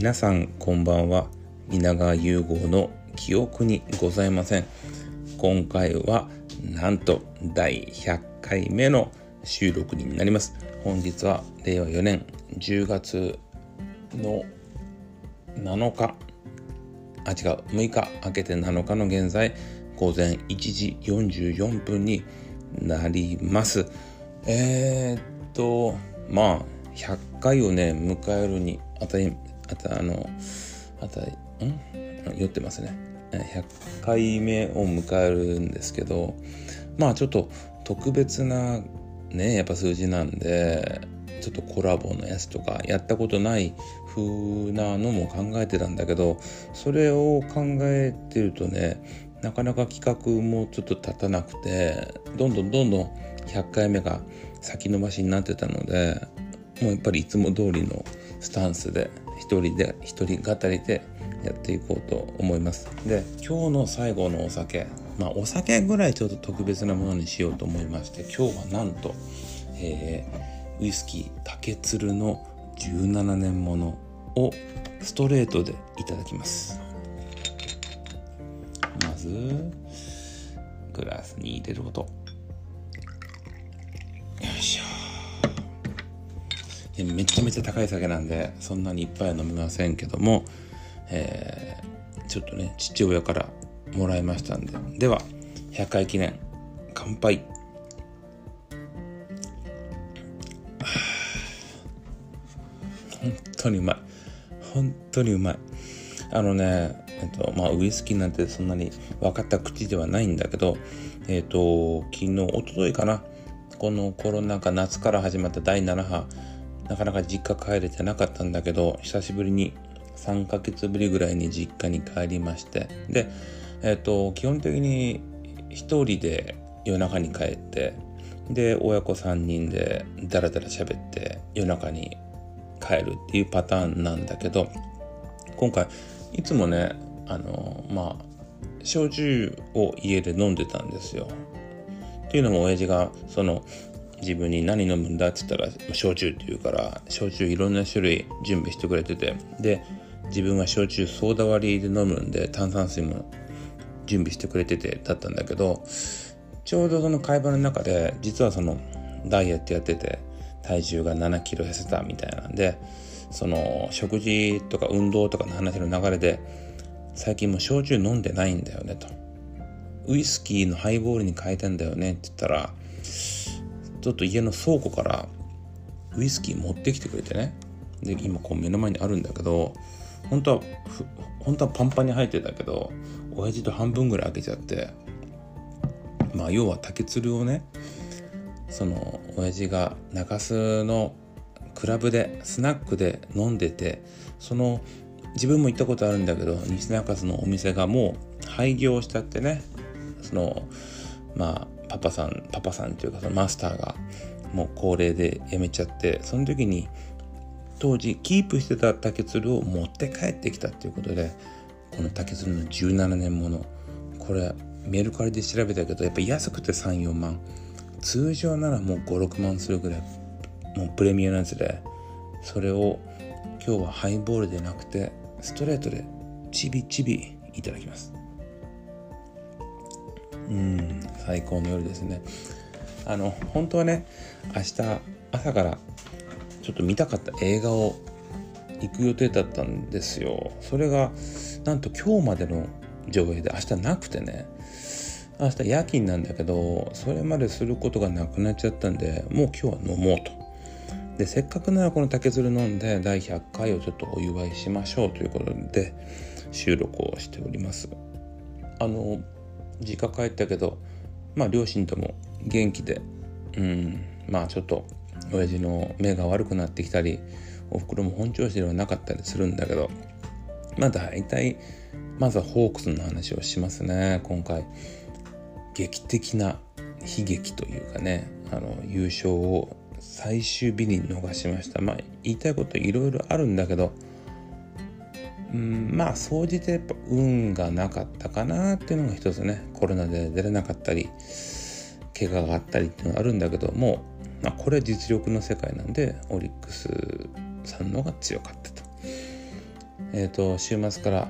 皆さんこんばんは。稲川融合の記憶にございません。今回はなんと第100回目の収録になります。本日は令和4年10月の7日。あ違う。6日明けて7日の現在午前1時44分になります。えー、っとまあ100回をね迎えるにあたりあたあのあたん？酔ってますね。100回目を迎えるんですけどまあちょっと特別なねやっぱ数字なんでちょっとコラボのやつとかやったことない風なのも考えてたんだけどそれを考えてるとねなかなか企画もちょっと立たなくてどんどんどんどん100回目が先延ばしになってたのでもうやっぱりいつも通りのスタンスで一人で一人語りでやっていこうと思います。で今日の最後のお酒。まあお酒ぐらいちょっと特別なものにしようと思いまして今日はなんと、えー、ウイスキー竹鶴の17年ものをストレートでいただきます。まずグラスに入れること。よいしょ。めちゃめちゃ高い酒なんでそんなにいっぱい飲みませんけども、えー、ちょっとね父親からもらいましたんで。では100回記念乾杯。本当にうまい。本当にうまい。あのねえっとまあウイスキーなんてそんなに分かった口ではないんだけどえっと昨日おとといかなこのコロナ禍夏から始まった第7波なかなか実家帰れてなかったんだけど久しぶりに3ヶ月ぶりぐらいに実家に帰りましてでえっ、と基本的に1人で夜中に帰ってで親子3人でダラダラ喋って夜中に帰るっていうパターンなんだけど今回いつもねあのまあ焼酎を家で飲んでたんですよ。っていうのも親父がその自分に何飲むんだって言ったら焼酎って言うから焼酎いろんな種類準備してくれててで自分は焼酎ソーダ割りで飲むんで炭酸水も準備してくれててだったんだけどちょうどその会話の中で実はそのダイエットやってて体重が7キロ痩せたみたいなんでその食事とか運動とかの話の流れで最近もう焼酎飲んでないんだよねと。ウイスキーのハイボールに変えてんだよねって言ったらちょっと家の倉庫からウイスキー持ってきてくれてね。で今こう目の前にあるんだけど本当は本当はパンパンに入ってたけど親父と半分ぐらい開けちゃってまあ要は竹鶴をねその親父が中洲のクラブでスナックで飲んでてその自分も行ったことあるんだけど西中洲のお店がもう廃業しちゃってね。そのまあパパさんパパさんっていうかそのマスターがもう高齢で辞めちゃってその時に当時キープしてた竹鶴を持って帰ってきたっていうことでこの竹鶴の17年ものこれメルカリで調べたけどやっぱ安くて34万。通常ならもう56万するぐらいもうプレミアなやつでそれを今日はハイボールでなくてストレートでちびちびいただきます。うん。最高の夜ですね。あの本当はね明日朝からちょっと見たかった映画を行く予定だったんですよ。それがなんと今日までの上映で明日なくてね。明日夜勤なんだけどそれまですることがなくなっちゃったんでもう今日は飲もうと。でせっかくならこの竹鶴飲んで第100回をちょっとお祝いしましょうということで収録をしております。あの実家帰ったけどまあ両親とも元気でうんまあちょっと親父の目が悪くなってきたりおふくろも本調子ではなかったりするんだけどまあ大体まずはホークスの話をしますね今回。劇的な悲劇というかねあの優勝を最終日に逃しました。まあ言いたいこといろいろあるんだけどうんまあ総じてやっぱ運がなかったかなっていうのが一つねコロナで出れなかったり怪我があったりっていうのがあるんだけども、まあ、これ実力の世界なんでオリックスさんのが強かったと。えーと、週末から、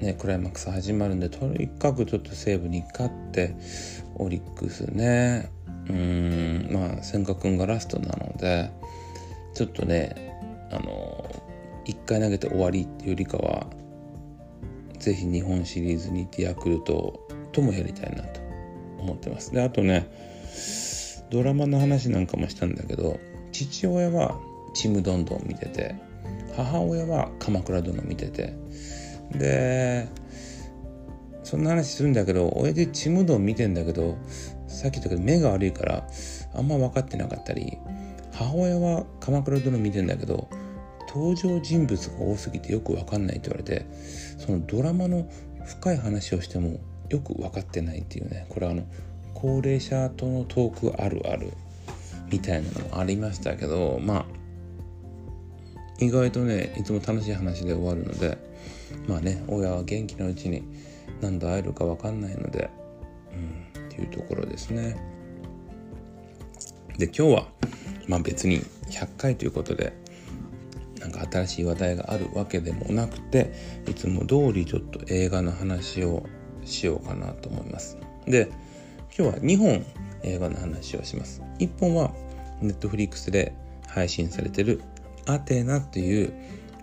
ね、クライマックス始まるんでとにかくちょっと西武に勝ってオリックスねうんまあ千賀君がラストなのでちょっとねあの1回投げて終わりっていうよりかはぜひ日本シリーズに行ってヤクルトともやりたいなと思ってます。であとねドラマの話なんかもしたんだけど父親はちむどんどん見てて母親は鎌倉殿見ててでそんな話するんだけど親父ちむどん見てんだけどさっき言ったけど目が悪いからあんま分かってなかったり母親は鎌倉殿見てんだけど登場人物が多すぎてよく分かんないって言われてそのドラマの深い話をしてもよく分かってないっていうねこれはあの高齢者とのトークあるあるみたいなのもありましたけどまあ意外とねいつも楽しい話で終わるのでまあね親は元気なうちに何度会えるか分かんないのでうんっていうところですね。で今日はまあ別に100回ということでなんか新しい話題があるわけでもなくていつも通りちょっと映画の話をしようかなと思います。で今日は2本映画の話をします。1本はネットフリックスで配信されてるアテナっていう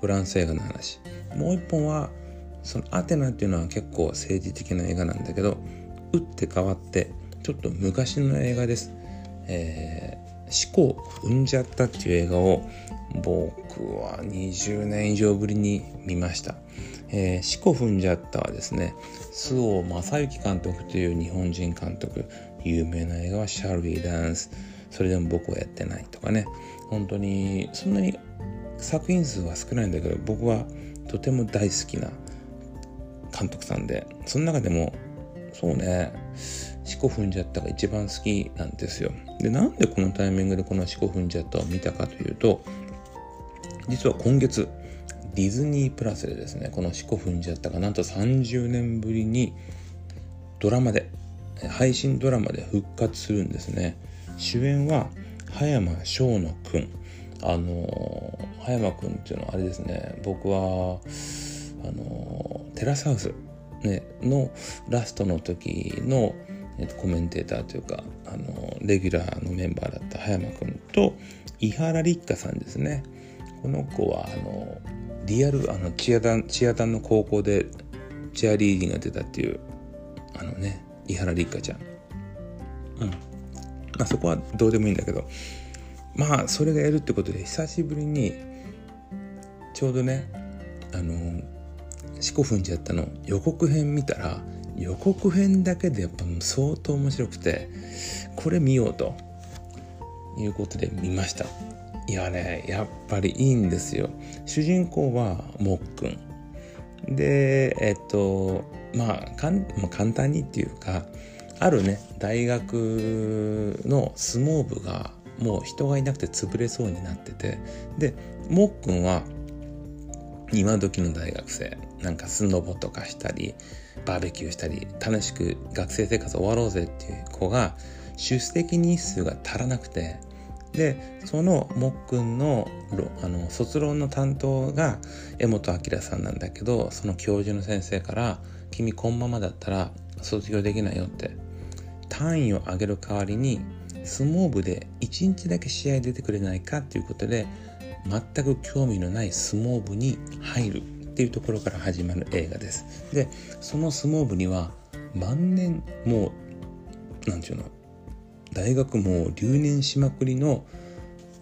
フランス映画の話。もう一本はそのアテナっていうのは結構政治的な映画なんだけど打って変わってちょっと昔の映画です、えー、思考踏んじゃったっていう映画を僕は20年以上ぶりに見ました。えー、四股踏んじゃったはですね、周防正幸監督という日本人監督、有名な映画はシャルビーダンス、それでも僕はやってないとかね、本当にそんなに作品数は少ないんだけど僕はとても大好きな監督さんでその中でもそうね四股踏んじゃったが一番好きなんですよ。でなんでこのタイミングでこの四股踏んじゃったを見たかというと実は今月ディズニープラスでですねこの四股踏んじゃったがなんと30年ぶりにドラマで配信ドラマで復活するんですね。主演は葉山翔野くん。あの葉山くんっていうのはあれですね。僕はあのテラスハウス、ね、のラストの時の、えっと、コメンテーターというかあのレギュラーのメンバーだった葉山くんと伊原立花さんですね。この子はあのリアルあのチアダンチアダンの高校でチアリーディングが出たっていうあのね伊原立花ちゃん。うん。まあそこはどうでもいいんだけどまあそれがやるってことで久しぶりにちょうどねあの四股踏んじゃったの。予告編見たら予告編だけでやっぱ相当面白くてこれ見ようということで見ましたいやねやっぱりいいんですよ。主人公はもっくんでえっとまあかん、まあ、簡単にっていうかあるね大学の相撲部がもう人がいなくて潰れそうになっててでもっくんは今時の大学生。なんかスノボとかしたりバーベキューしたり楽しく学生生活終わろうぜっていう子が出席日数が足らなくてでそのもっくんのあの卒論の担当が江本明さんなんだけどその教授の先生から「君このままだったら卒業できないよ」って単位を上げる代わりに相撲部で1日だけ試合出てくれないかっていうことで全く興味のない相撲部に入るっていうところから始まる映画です。でその相撲部には万年もう何て言うの大学も留年しまくりの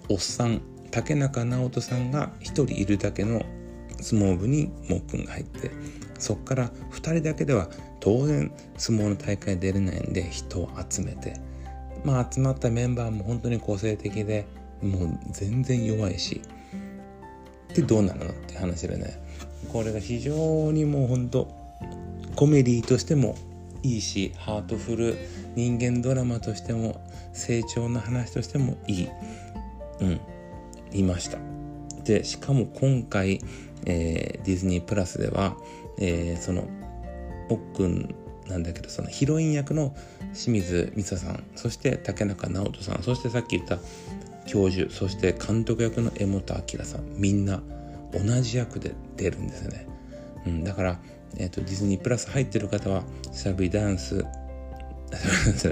おっさん竹中直人さんが1人いるだけの相撲部にもっくんが入ってそっから2人だけでは当然相撲の大会出れないんで人を集めて。まあ集まったメンバーも本当に個性的でもう全然弱いし。でどうなるのって話でね。これが非常にもう本当コメディとしてもいいしハートフル人間ドラマとしても成長の話としてもいい。うん。いました。でしかも今回、えー、ディズニープラスでは、えー、そのおっくんなんだけどそのヒロイン役の清水美沙さんそして竹中直人さんそしてさっき言った教授そして監督役の江本明さんみんな同じ役で出るんですよね、うん、だから、えーと、ディズニープラス入ってる方はサビダンス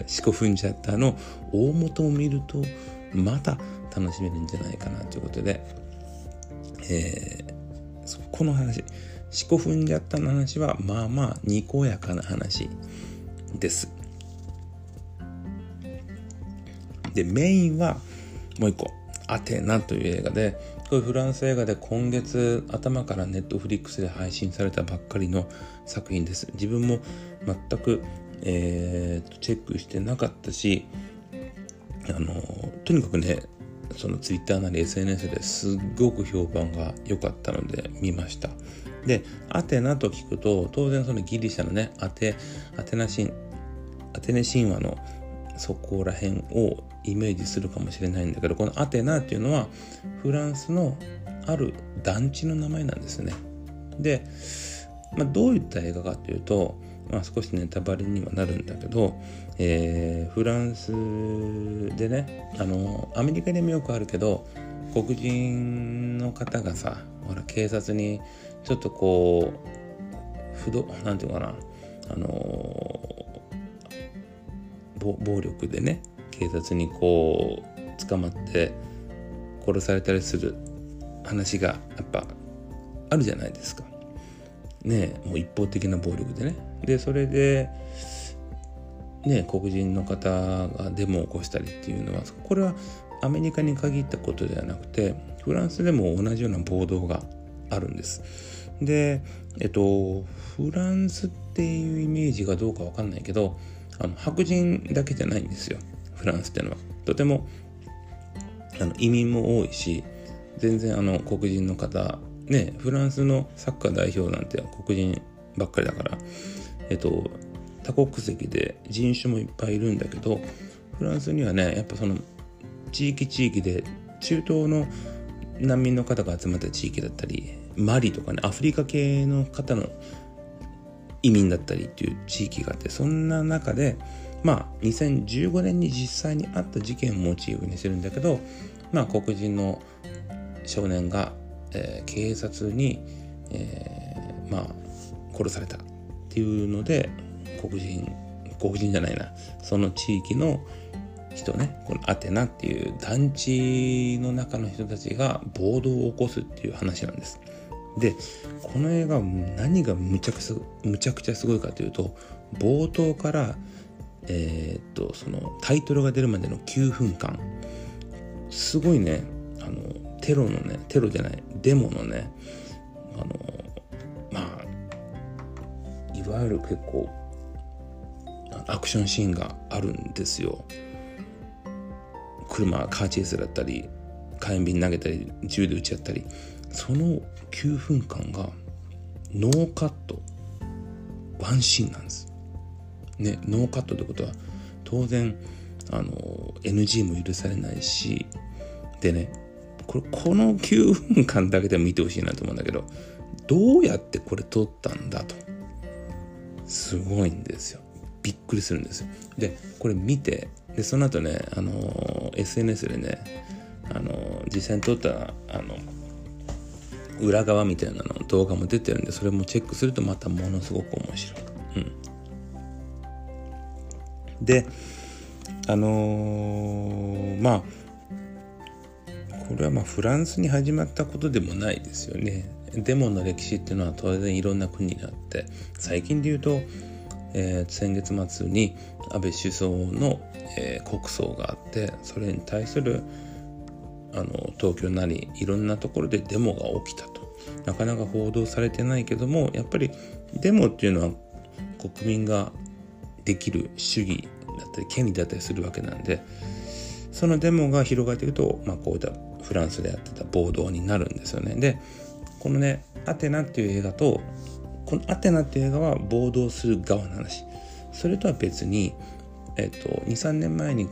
シコフンジャッターの大元を見るとまた楽しめるんじゃないかなということで、えー、この話。四股踏んじゃったの話はまあまあにこやかな話です。でメインはもう一個「アテナ」という映画でこれフランス映画で今月頭からネットフリックスで配信されたばっかりの作品です。自分も全く、えー、チェックしてなかったしあのとにかくねそのツイッターなり SNS ですっごく評判が良かったので見ました。でアテナと聞くと当然そのギリシャのねアテアテナ神アテネ神話のそこら辺をイメージするかもしれないんだけどこのアテナっていうのはフランスのある団地の名前なんですね。で、まあ、どういった映画かというと、まあ、少しネタバレにはなるんだけど、えー、フランスでねあのアメリカでもよくあるけど黒人の方がさほら警察にちょっとこう不動なんていうかなあの暴力でね警察にこう捕まって殺されたりする話がやっぱあるじゃないですか。ねもう一方的な暴力でね。でそれでね黒人の方がデモを起こしたりっていうのはこれはアメリカに限ったことではなくてフランスでも同じような暴動があるんです。でえっとフランスっていうイメージがどうかわかんないけどあの白人だけじゃないんですよフランスっていうのは。とてもあの移民も多いし全然あの黒人の方ねフランスのサッカー代表なんて黒人ばっかりだからえっと多国籍で人種もいっぱいいるんだけどフランスにはねやっぱその地域地域で中東の難民の方が集まった地域だったりマリとかねアフリカ系の方の移民だったりっていう地域があってそんな中でまあ2015年に実際にあった事件をモチーフにしてるんだけどまあ黒人の少年が、えー、警察に、えー、まあ殺された。っていうので黒人黒人じゃないなその地域の人ねこのアテナっていう団地の中の人たちが暴動を起こすっていう話なんです。でこの映画何がむちゃくちゃむちゃくちゃすごいかというと冒頭からえー、っとそのタイトルが出るまでの9分間すごいねあのテロのねテロじゃないデモのねあのいわゆる結構アクションシーンがあるんですよ。車カーチェイスだったり火炎瓶投げたり銃で撃ち合ったりその9分間がノーカットワンシーンなんです。ねノーカットってことは当然あの NG も許されないしでねこれこの9分間だけでも見てほしいなと思うんだけどどうやってこれ撮ったんだとすごいんですよびっくりするんですよでこれ見てでその後ねあの SNS でねあの実際に撮ったあの裏側みたいなの動画も出てるんでそれもチェックするとまたものすごく面白い。うん、であのー、まあこれはまあフランスに始まったことでもないですよね。デモの歴史っていうのは当然いろんな国にあって最近で言うと、えー、先月末に安倍首相の、えー、国葬があってそれに対するあの東京なりいろんなところでデモが起きたと。なかなか報道されてないけどもやっぱりデモっていうのは国民ができる主義だったり権利だったりするわけなんでそのデモが広がっていくと、まあ、こういったフランスでやってた暴動になるんですよね。でこのね「アテナ」っていう映画とこの「アテナ」っていう映画は暴動する側の話それとは別にえっと23年前に違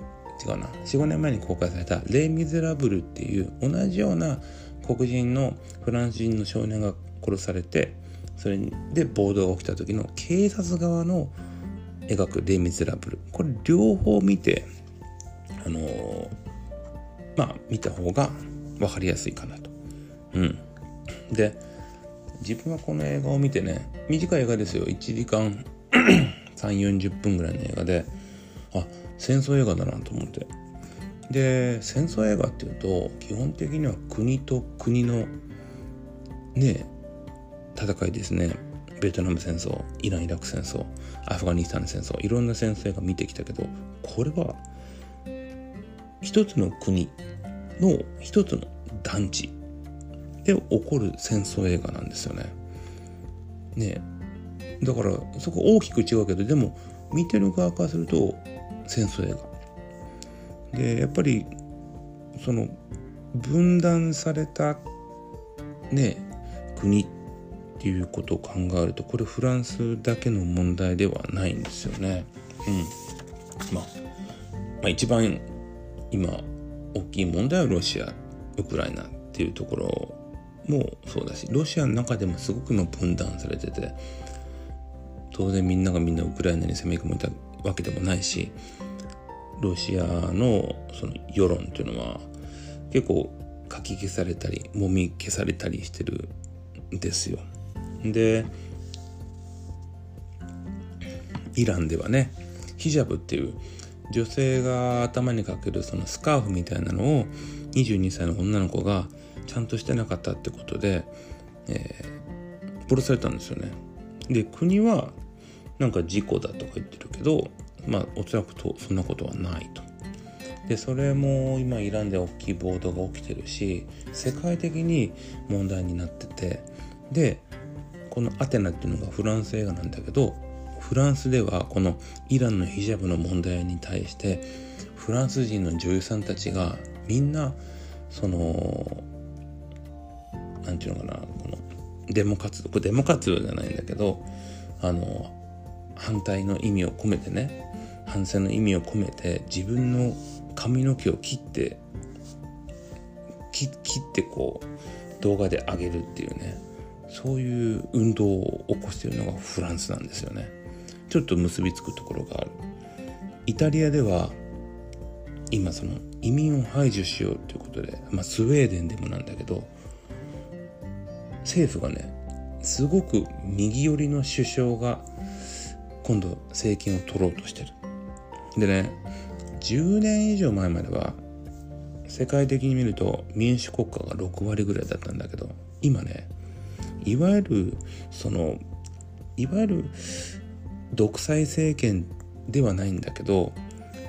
うな45年前に公開された「レイ・ミゼラブル」っていう同じような黒人のフランス人の少年が殺されてそれで暴動が起きた時の警察側の描く「レイ・ミゼラブル」これ両方見てあのー、まあ見た方が分かりやすいかなと。うん。で自分はこの映画を見てね短い映画ですよ。1時間 340分ぐらいの映画であ戦争映画だなと思って。で戦争映画っていうと基本的には国と国のね戦いですね。ベトナム戦争イラン・イラク戦争アフガニスタン戦争いろんな戦争映画見てきたけどこれは一つの国の一つの団地。で起こる戦争映画なんですよね。ねだからそこ大きく違うけどでも見てる側からすると戦争映画。でやっぱりその分断されたね国っていうことを考えるとこれフランスだけの問題ではないんですよね。うんまあ、まあ、一番今大きい問題はロシアウクライナっていうところもそうだしロシアの中でもすごく今分断されてて当然みんながみんなウクライナに攻め込めたわけでもないしロシアのその世論っていうのは結構かき消されたりもみ消されたりしてるんですよ。でイランではねヒジャブっていう女性が頭にかけるそのスカーフみたいなのを22歳の女の子がちゃんとしてなかったってことで、えー、殺されたんですよね。で国はなんか事故だとか言ってるけどまあおそらくとそんなことはないと。でそれも今イランで大きい暴動が起きてるし世界的に問題になっててでこのアテナっていうのがフランス映画なんだけどフランスではこのイランのヒジャブの問題に対してフランス人の女優さんたちがみんなその何て言うのかなこのデモ活動これデモ活動じゃないんだけどあの反対の意味を込めてね反戦の意味を込めて自分の髪の毛を切って切ってこう動画で上げるっていうねそういう運動を起こしているのがフランスなんですよね。ちょっと結びつくところがある。イタリアでは今その移民を排除しようということで、まあ、スウェーデンでもなんだけど政府がねすごく右寄りの首相が今度政権を取ろうとしてる。でね10年以上前までは世界的に見ると民主国家が6割ぐらいだったんだけど今ねいわゆるそのいわゆる独裁政権ではないんだけど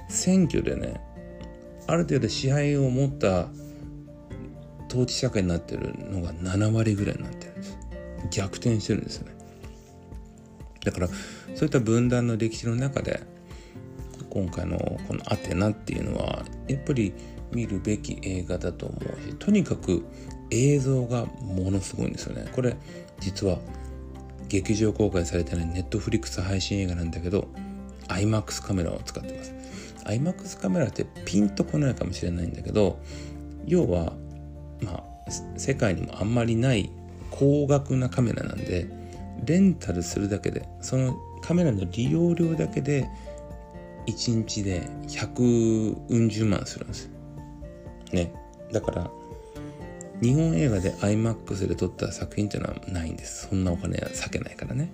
選挙でねある程度支配を持った統治社会になってるのが7割ぐらいになってる。んです逆転してるんですよね。だからそういった分断の歴史の中で今回のこの「アテナ」っていうのはやっぱり見るべき映画だと思うしとにかく映像がものすごいんですよね。これ実は劇場公開されてないネットフリックス配信映画なんだけど IMAX カメラを使ってます。IMAX カメラってピンとこないかもしれないんだけど要はまあ世界にもあんまりない高額なカメラなんでレンタルするだけでそのカメラの利用料だけで1日で100うん十万するんですよ。ね。だから日本映画で IMAX で撮った作品っていうのはないんです。そんなお金は避けないからね。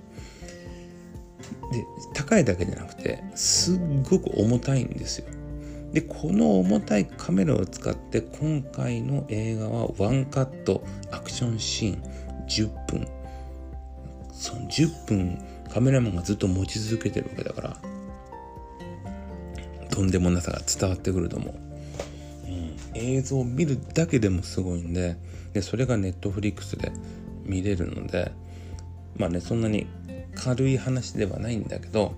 で、高いだけじゃなくて、すっごく重たいんですよ。で、この重たいカメラを使って今回の映画はワンカットアクションシーン10分。その10分カメラマンがずっと持ち続けてるわけだから、とんでもなさが伝わってくると思う。うん、映像を見るだけでもすごいんででそれがネットフリックスで見れるのでまあねそんなに軽い話ではないんだけど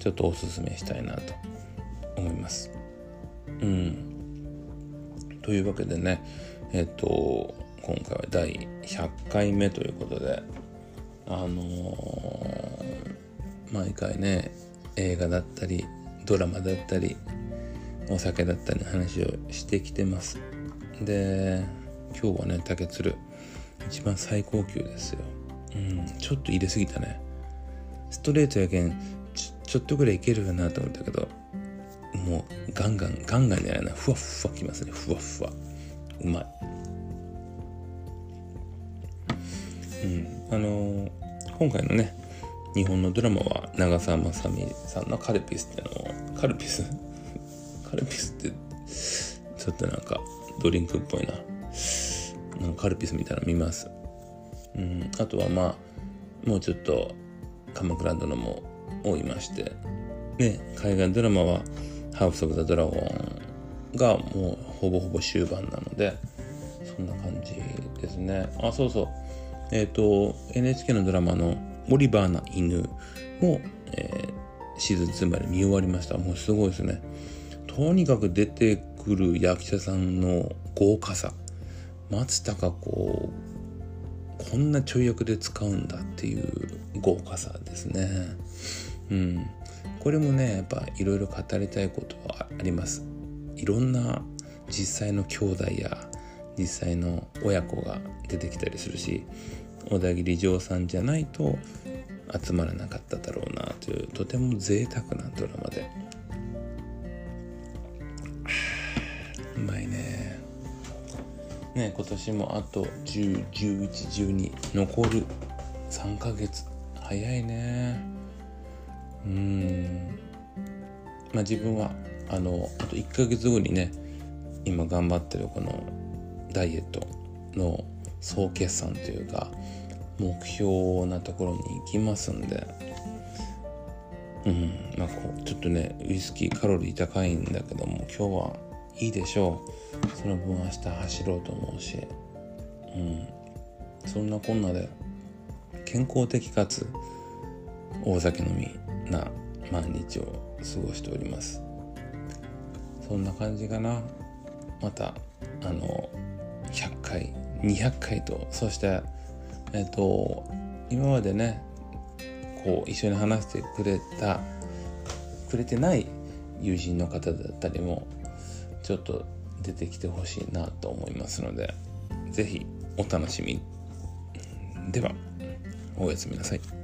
ちょっとおすすめしたいなと思います。うん、というわけでねえっ、と今回は第100回目ということであのー、毎回ね映画だったりドラマだったりお酒だったりの話をしてきてます。で今日はね竹鶴一番最高級ですよ。うんちょっと入れすぎたね。ストレートやけんちちょっとぐらいいけるかなと思ったけど。もうガンガンガンガンじゃない。なふわふわきますね。ふわふわ。うまい。うん。あのー、今回のね日本のドラマは長澤まさみさんの「カルピス」ってのをカルピス？カルピスってちょっとなんかドリンクっぽいな。なんかカルピスみたいなの見ます。うん。あとはまあもうちょっと鎌倉殿も追いまして。ね海外ドラマは「ハウス・オブ・ザ・ドラゴン」がもうほぼほぼ終盤なのでそんな感じですね。あそうそう。えっ、ー、と NHK のドラマの「オリバーな犬も」えー、シーズン2まで見終わりました。もうすごいですね。とにかく出てくる役者さんの豪華さ。松たか子こんなちょい役で使うんだっていう豪華さですね。うん。これもねやっぱいろいろ語りたいことはあります。いろんな実際の兄弟や実際の親子が出てきたりするし小田切丈さんじゃないと集まらなかっただろうなというとても贅沢なドラマで。うまいね。ね今年もあと101112残る3ヶ月。早いね。うん。まあ自分はあのあと1ヶ月後にね今頑張ってるこのダイエットの総決算というか目標なところに行きますんで。うん。まあこうちょっとねウイスキーカロリー高いんだけども今日はいいでしょう。その分明日走ろうと思うし。うん。そんなこんなで健康的かつ大酒飲みな毎日を過ごしております。そんな感じかな。またあの100回200回とそしてえっ、と今までねこう一緒に話してくれたくれてない友人の方だったりもちょっと出てきてほしいなと思いますので是非お楽しみ。ではおやすみなさい。